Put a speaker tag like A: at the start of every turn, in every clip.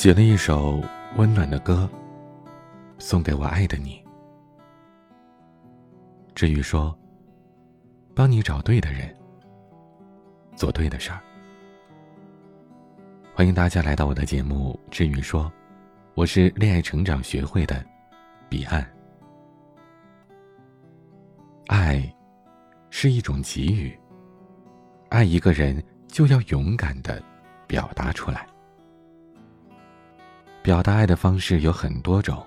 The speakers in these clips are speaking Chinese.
A: 写了一首温暖的歌，送给我爱的你。至于说，帮你找对的人，做对的事儿。欢迎大家来到我的节目《至于说》，我是恋爱成长学会的彼岸。爱是一种给予，爱一个人就要勇敢的表达出来。表达爱的方式有很多种，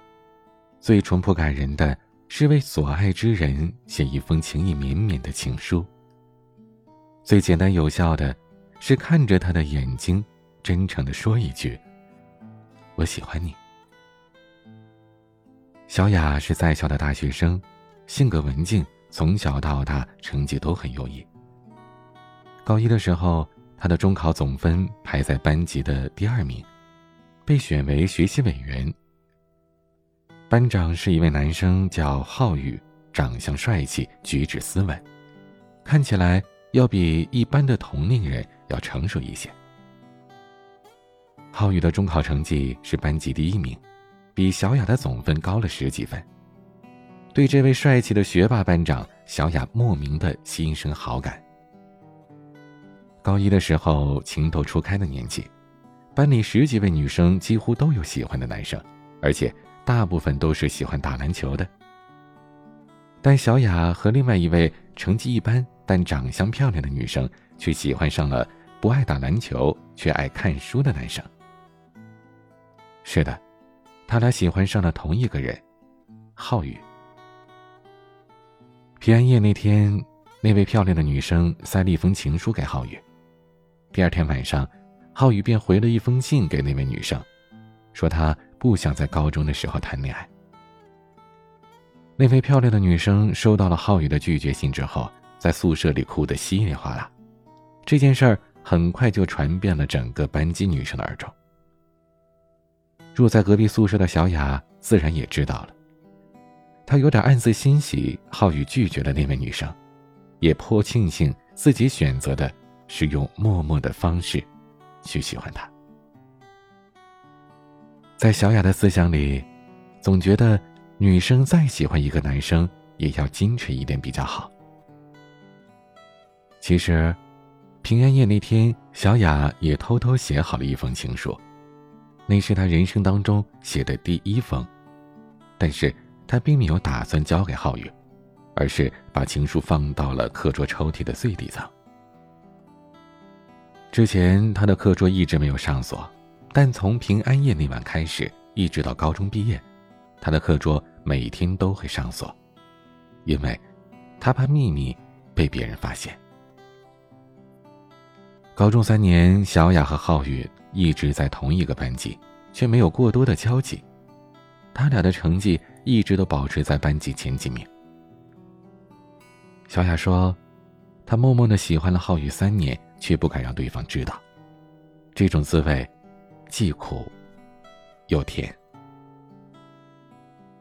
A: 最淳朴感人的是为所爱之人写一封情意绵绵的情书。最简单有效的，是看着他的眼睛，真诚的说一句：“我喜欢你。”小雅是在校的大学生，性格文静，从小到大成绩都很优异。高一的时候，她的中考总分排在班级的第二名。被选为学习委员。班长是一位男生，叫浩宇，长相帅气，举止斯文，看起来要比一般的同龄人要成熟一些。浩宇的中考成绩是班级第一名，比小雅的总分高了十几分。对这位帅气的学霸班长，小雅莫名的心生好感。高一的时候，情窦初开的年纪。班里十几位女生几乎都有喜欢的男生，而且大部分都是喜欢打篮球的。但小雅和另外一位成绩一般但长相漂亮的女生却喜欢上了不爱打篮球却爱看书的男生。是的，他俩喜欢上了同一个人，浩宇。平安夜那天，那位漂亮的女生塞了一封情书给浩宇。第二天晚上。浩宇便回了一封信给那位女生，说他不想在高中的时候谈恋爱。那位漂亮的女生收到了浩宇的拒绝信之后，在宿舍里哭得稀里哗啦。这件事儿很快就传遍了整个班级女生的耳中。住在隔壁宿舍的小雅自然也知道了，她有点暗自欣喜浩宇拒绝了那位女生，也颇庆幸自己选择的是用默默的方式。去喜欢他，在小雅的思想里，总觉得女生再喜欢一个男生，也要矜持一点比较好。其实，平安夜那天，小雅也偷偷写好了一封情书，那是她人生当中写的第一封，但是她并没有打算交给浩宇，而是把情书放到了课桌抽屉的最底层。之前他的课桌一直没有上锁，但从平安夜那晚开始，一直到高中毕业，他的课桌每天都会上锁，因为，他怕秘密被别人发现。高中三年，小雅和浩宇一直在同一个班级，却没有过多的交集，他俩的成绩一直都保持在班级前几名。小雅说，她默默的喜欢了浩宇三年。却不敢让对方知道，这种滋味，既苦又甜。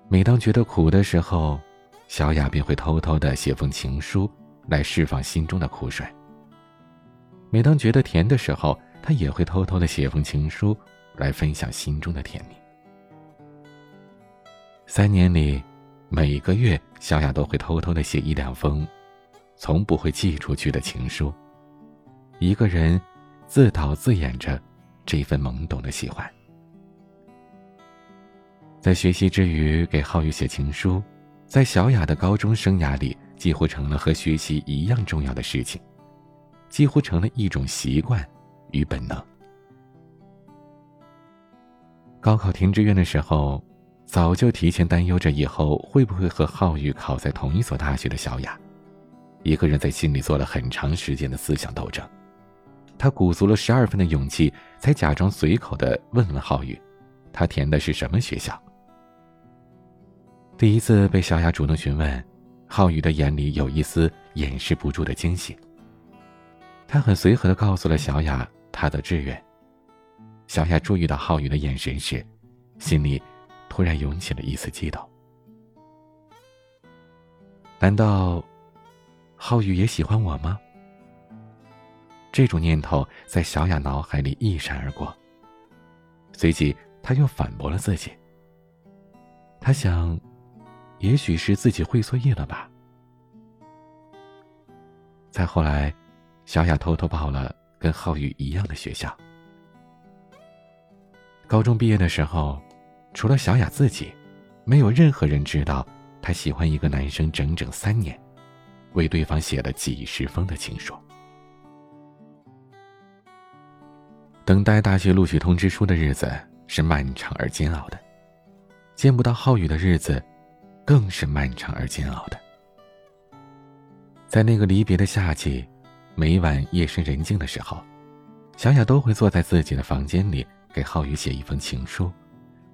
A: 每当觉得苦的时候，小雅便会偷偷的写封情书来释放心中的苦水；每当觉得甜的时候，她也会偷偷的写封情书来分享心中的甜蜜。三年里，每个月，小雅都会偷偷的写一两封，从不会寄出去的情书。一个人自导自演着这份懵懂的喜欢，在学习之余给浩宇写情书，在小雅的高中生涯里，几乎成了和学习一样重要的事情，几乎成了一种习惯与本能。高考填志愿的时候，早就提前担忧着以后会不会和浩宇考在同一所大学的小雅，一个人在心里做了很长时间的思想斗争。他鼓足了十二分的勇气，才假装随口的问问浩宇：“他填的是什么学校？”第一次被小雅主动询问，浩宇的眼里有一丝掩饰不住的惊喜。他很随和的告诉了小雅他的志愿。小雅注意到浩宇的眼神时，心里突然涌起了一丝悸动。难道浩宇也喜欢我吗？这种念头在小雅脑海里一闪而过。随即他又反驳了自己。他想，也许是自己会错意了吧。再后来，小雅偷偷报了跟浩宇一样的学校。高中毕业的时候，除了小雅自己，没有任何人知道她喜欢一个男生整整三年，为对方写了几十封的情书。等待大学录取通知书的日子是漫长而煎熬的，见不到浩宇的日子，更是漫长而煎熬的。在那个离别的夏季，每晚夜深人静的时候，小雅都会坐在自己的房间里，给浩宇写一封情书，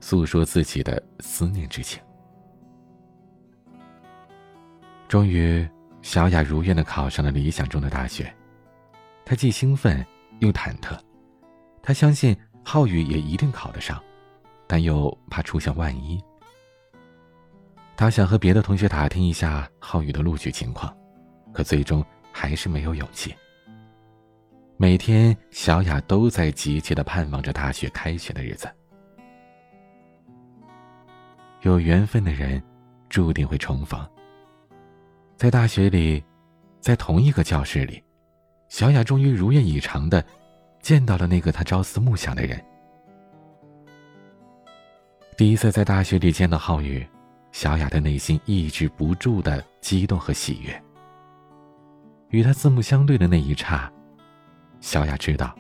A: 诉说自己的思念之情。终于，小雅如愿的考上了理想中的大学，她既兴奋又忐忑。他相信浩宇也一定考得上，但又怕出现万一。他想和别的同学打听一下浩宇的录取情况，可最终还是没有勇气。每天，小雅都在急切的盼望着大学开学的日子。有缘分的人，注定会重逢。在大学里，在同一个教室里，小雅终于如愿以偿的。见到了那个他朝思暮想的人。第一次在大学里见到浩宇，小雅的内心抑制不住的激动和喜悦。与他四目相对的那一刹，小雅知道，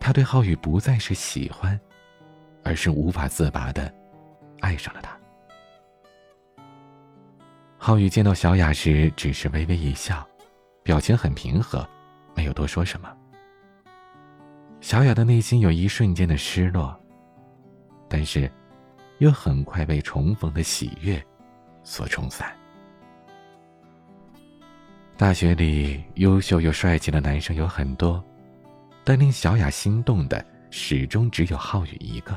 A: 他对浩宇不再是喜欢，而是无法自拔的爱上了他。浩宇见到小雅时，只是微微一笑，表情很平和，没有多说什么。小雅的内心有一瞬间的失落，但是，又很快被重逢的喜悦所冲散。大学里优秀又帅气的男生有很多，但令小雅心动的始终只有浩宇一个。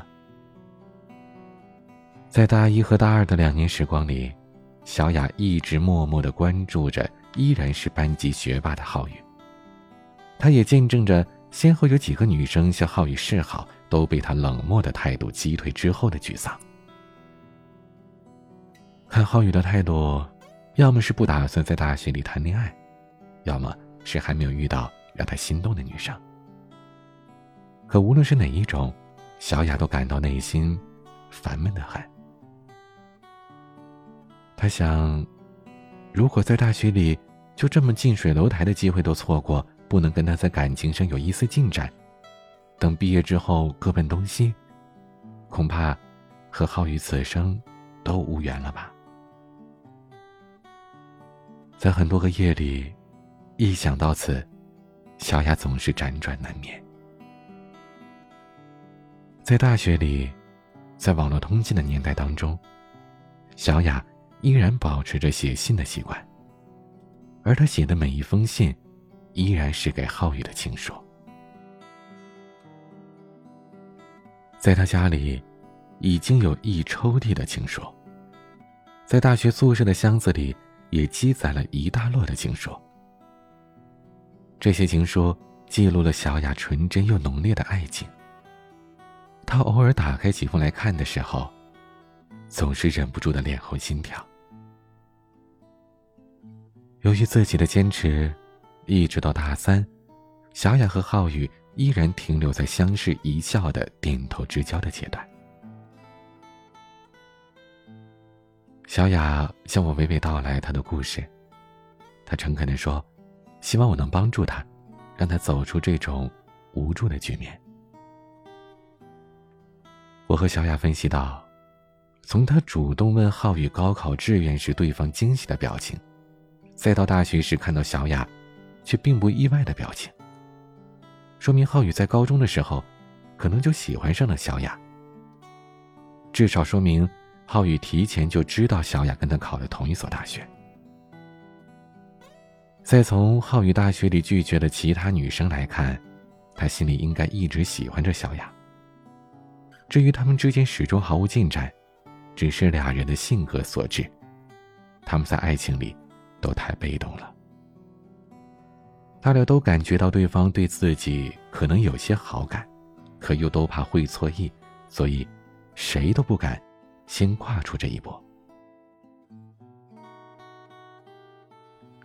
A: 在大一和大二的两年时光里，小雅一直默默的关注着依然是班级学霸的浩宇。她也见证着。先后有几个女生向浩宇示好，都被他冷漠的态度击退之后的沮丧。看浩宇的态度，要么是不打算在大学里谈恋爱，要么是还没有遇到让他心动的女生。可无论是哪一种，小雅都感到内心烦闷的很。他想，如果在大学里就这么近水楼台的机会都错过。不能跟他在感情上有一丝进展，等毕业之后各奔东西，恐怕和浩宇此生都无缘了吧。在很多个夜里，一想到此，小雅总是辗转难眠。在大学里，在网络通信的年代当中，小雅依然保持着写信的习惯，而她写的每一封信。依然是给浩宇的情书，在他家里，已经有一抽屉的情书。在大学宿舍的箱子里，也积攒了一大摞的情书。这些情书记录了小雅纯真又浓烈的爱情。他偶尔打开几封来看的时候，总是忍不住的脸红心跳。由于自己的坚持。一直到大三，小雅和浩宇依然停留在相视一笑的点头之交的阶段。小雅向我娓娓道来她的故事，她诚恳的说：“希望我能帮助她，让她走出这种无助的局面。”我和小雅分析到，从她主动问浩宇高考志愿时对方惊喜的表情，再到大学时看到小雅。却并不意外的表情，说明浩宇在高中的时候，可能就喜欢上了小雅。至少说明浩宇提前就知道小雅跟他考的同一所大学。再从浩宇大学里拒绝的其他女生来看，他心里应该一直喜欢着小雅。至于他们之间始终毫无进展，只是俩人的性格所致。他们在爱情里都太被动了。大家都感觉到对方对自己可能有些好感，可又都怕会错意，所以谁都不敢先跨出这一步。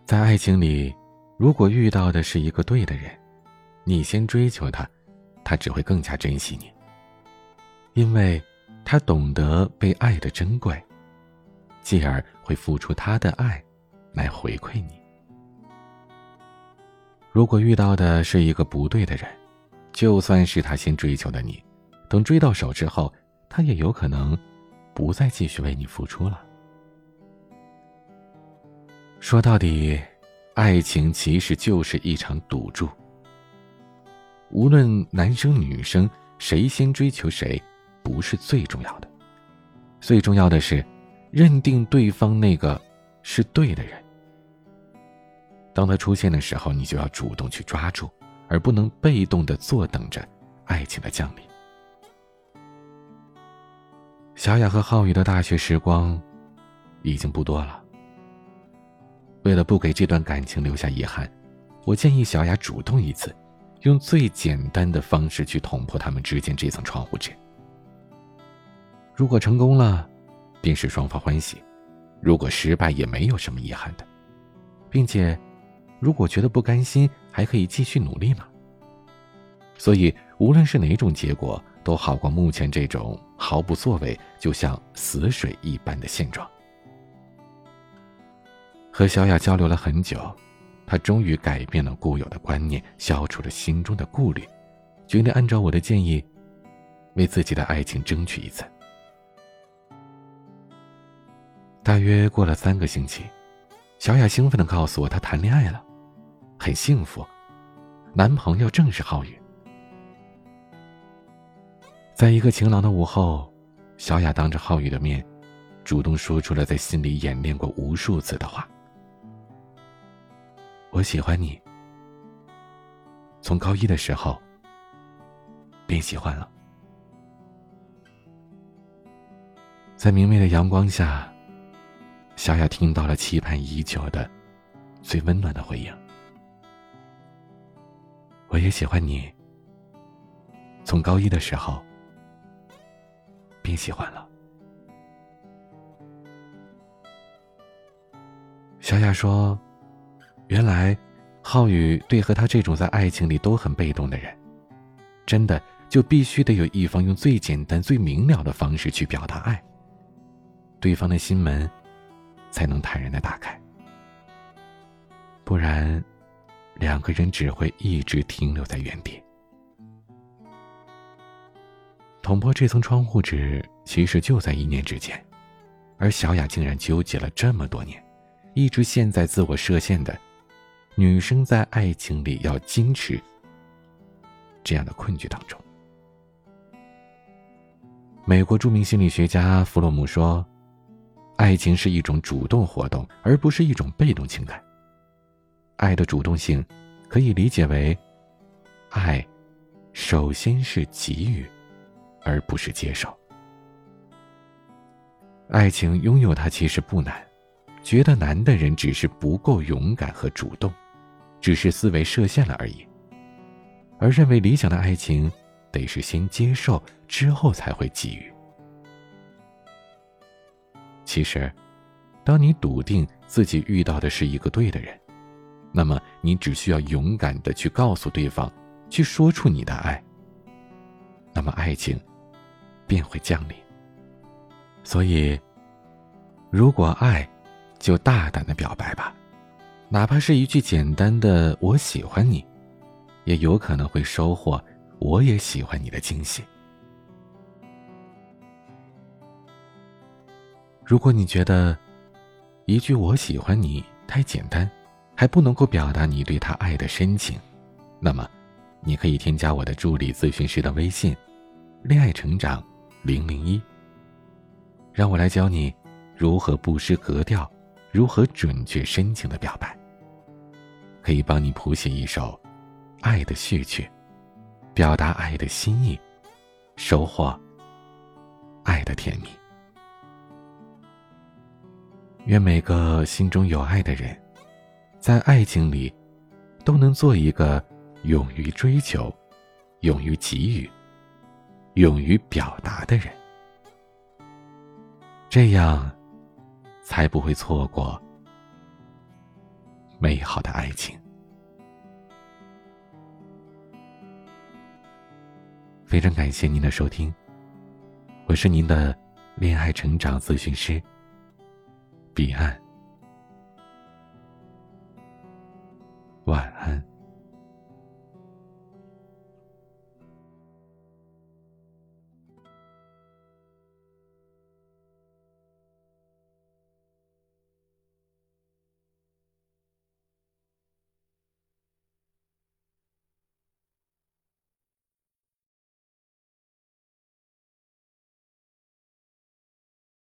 A: 在爱情里，如果遇到的是一个对的人，你先追求他，他只会更加珍惜你，因为他懂得被爱的珍贵，继而会付出他的爱来回馈你。如果遇到的是一个不对的人，就算是他先追求的你，等追到手之后，他也有可能不再继续为你付出了。说到底，爱情其实就是一场赌注。无论男生女生谁先追求谁，不是最重要的，最重要的是认定对方那个是对的人。当他出现的时候，你就要主动去抓住，而不能被动的坐等着爱情的降临。小雅和浩宇的大学时光已经不多了。为了不给这段感情留下遗憾，我建议小雅主动一次，用最简单的方式去捅破他们之间这层窗户纸。如果成功了，便是双方欢喜；如果失败，也没有什么遗憾的，并且，如果觉得不甘心，还可以继续努力嘛。所以，无论是哪种结果，都好过目前这种毫不作为，就像死水一般的现状。和小雅交流了很久，她终于改变了固有的观念，消除了心中的顾虑，决定按照我的建议，为自己的爱情争取一次。大约过了三个星期，小雅兴奋的告诉我，她谈恋爱了，很幸福，男朋友正是浩宇。在一个晴朗的午后，小雅当着浩宇的面，主动说出了在心里演练过无数次的话。我喜欢你，从高一的时候便喜欢了。在明媚的阳光下，小雅听到了期盼已久的、最温暖的回应。我也喜欢你，从高一的时候便喜欢了。小雅说。原来，浩宇对和他这种在爱情里都很被动的人，真的就必须得有一方用最简单、最明了的方式去表达爱，对方的心门才能坦然的打开。不然，两个人只会一直停留在原地。捅破这层窗户纸，其实就在一念之间，而小雅竟然纠结了这么多年，一直陷在自我设限的。女生在爱情里要矜持，这样的困局当中。美国著名心理学家弗洛姆说：“爱情是一种主动活动，而不是一种被动情感。爱的主动性，可以理解为，爱首先是给予，而不是接受。爱情拥有它其实不难，觉得难的人只是不够勇敢和主动。”只是思维设限了而已，而认为理想的爱情，得是先接受之后才会给予。其实，当你笃定自己遇到的是一个对的人，那么你只需要勇敢的去告诉对方，去说出你的爱，那么爱情便会降临。所以，如果爱，就大胆的表白吧。哪怕是一句简单的“我喜欢你”，也有可能会收获“我也喜欢你”的惊喜。如果你觉得一句“我喜欢你”太简单，还不能够表达你对他爱的深情，那么，你可以添加我的助理咨询师的微信“恋爱成长零零一”，让我来教你如何不失格调。如何准确深情的表白？可以帮你谱写一首爱的序曲，表达爱的心意，收获爱的甜蜜。愿每个心中有爱的人，在爱情里都能做一个勇于追求、勇于给予、勇于表达的人，这样才不会错过美好的爱情。非常感谢您的收听，我是您的恋爱成长咨询师彼岸。晚安。